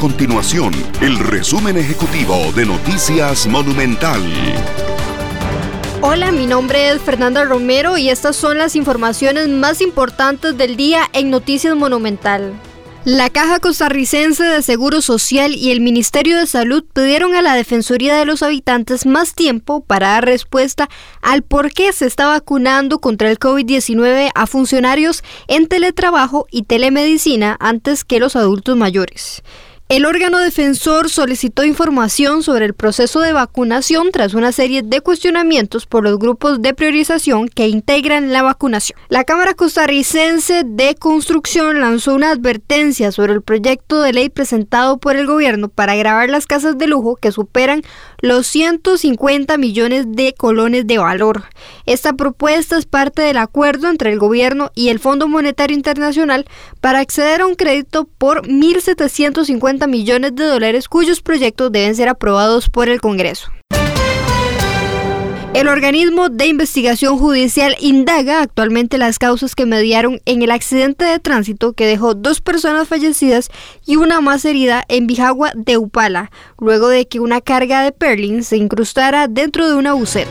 continuación el resumen ejecutivo de Noticias Monumental. Hola, mi nombre es Fernanda Romero y estas son las informaciones más importantes del día en Noticias Monumental. La Caja Costarricense de Seguro Social y el Ministerio de Salud pidieron a la Defensoría de los Habitantes más tiempo para dar respuesta al por qué se está vacunando contra el COVID-19 a funcionarios en teletrabajo y telemedicina antes que los adultos mayores. El órgano defensor solicitó información sobre el proceso de vacunación tras una serie de cuestionamientos por los grupos de priorización que integran la vacunación. La Cámara Costarricense de Construcción lanzó una advertencia sobre el proyecto de ley presentado por el gobierno para grabar las casas de lujo que superan los 150 millones de colones de valor. Esta propuesta es parte del acuerdo entre el gobierno y el Fondo Monetario Internacional para acceder a un crédito por 1.750 millones de dólares cuyos proyectos deben ser aprobados por el Congreso. El organismo de investigación judicial indaga actualmente las causas que mediaron en el accidente de tránsito que dejó dos personas fallecidas y una más herida en Bijagua de Upala, luego de que una carga de perlin se incrustara dentro de una buceta.